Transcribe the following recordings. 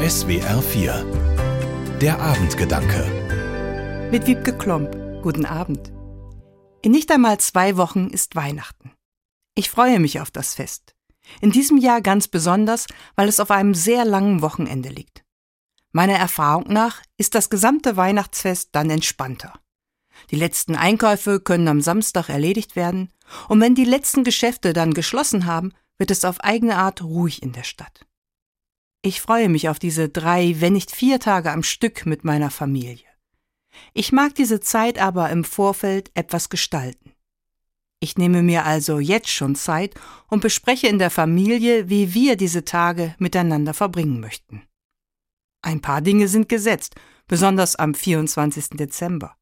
SWR 4 Der Abendgedanke Mit Wiebke Klomp. Guten Abend. In nicht einmal zwei Wochen ist Weihnachten. Ich freue mich auf das Fest. In diesem Jahr ganz besonders, weil es auf einem sehr langen Wochenende liegt. Meiner Erfahrung nach ist das gesamte Weihnachtsfest dann entspannter. Die letzten Einkäufe können am Samstag erledigt werden, und wenn die letzten Geschäfte dann geschlossen haben, wird es auf eigene Art ruhig in der Stadt. Ich freue mich auf diese drei, wenn nicht vier Tage am Stück mit meiner Familie. Ich mag diese Zeit aber im Vorfeld etwas gestalten. Ich nehme mir also jetzt schon Zeit und bespreche in der Familie, wie wir diese Tage miteinander verbringen möchten. Ein paar Dinge sind gesetzt, besonders am 24. Dezember.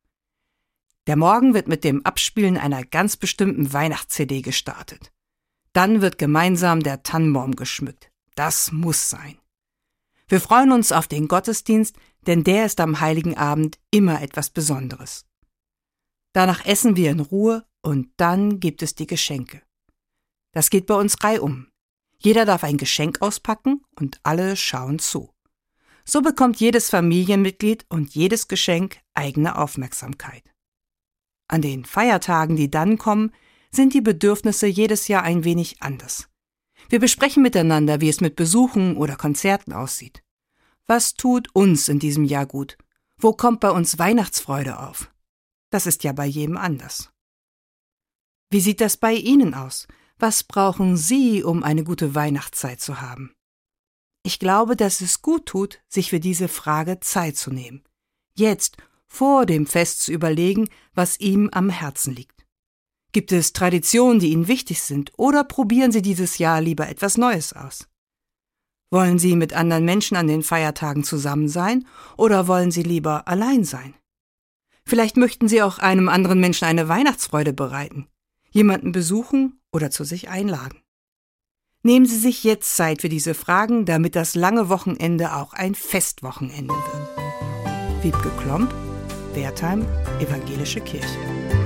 Der Morgen wird mit dem Abspielen einer ganz bestimmten Weihnachts-CD gestartet. Dann wird gemeinsam der Tannenbaum geschmückt. Das muss sein. Wir freuen uns auf den Gottesdienst, denn der ist am heiligen Abend immer etwas Besonderes. Danach essen wir in Ruhe und dann gibt es die Geschenke. Das geht bei uns reihum. Jeder darf ein Geschenk auspacken und alle schauen zu. So bekommt jedes Familienmitglied und jedes Geschenk eigene Aufmerksamkeit. An den Feiertagen, die dann kommen, sind die Bedürfnisse jedes Jahr ein wenig anders. Wir besprechen miteinander, wie es mit Besuchen oder Konzerten aussieht. Was tut uns in diesem Jahr gut? Wo kommt bei uns Weihnachtsfreude auf? Das ist ja bei jedem anders. Wie sieht das bei Ihnen aus? Was brauchen Sie, um eine gute Weihnachtszeit zu haben? Ich glaube, dass es gut tut, sich für diese Frage Zeit zu nehmen. Jetzt, vor dem Fest zu überlegen, was ihm am Herzen liegt. Gibt es Traditionen, die Ihnen wichtig sind, oder probieren Sie dieses Jahr lieber etwas Neues aus? Wollen Sie mit anderen Menschen an den Feiertagen zusammen sein, oder wollen Sie lieber allein sein? Vielleicht möchten Sie auch einem anderen Menschen eine Weihnachtsfreude bereiten, jemanden besuchen oder zu sich einladen. Nehmen Sie sich jetzt Zeit für diese Fragen, damit das lange Wochenende auch ein Festwochenende wird. Wiebke Klomp, Wertheim, Evangelische Kirche.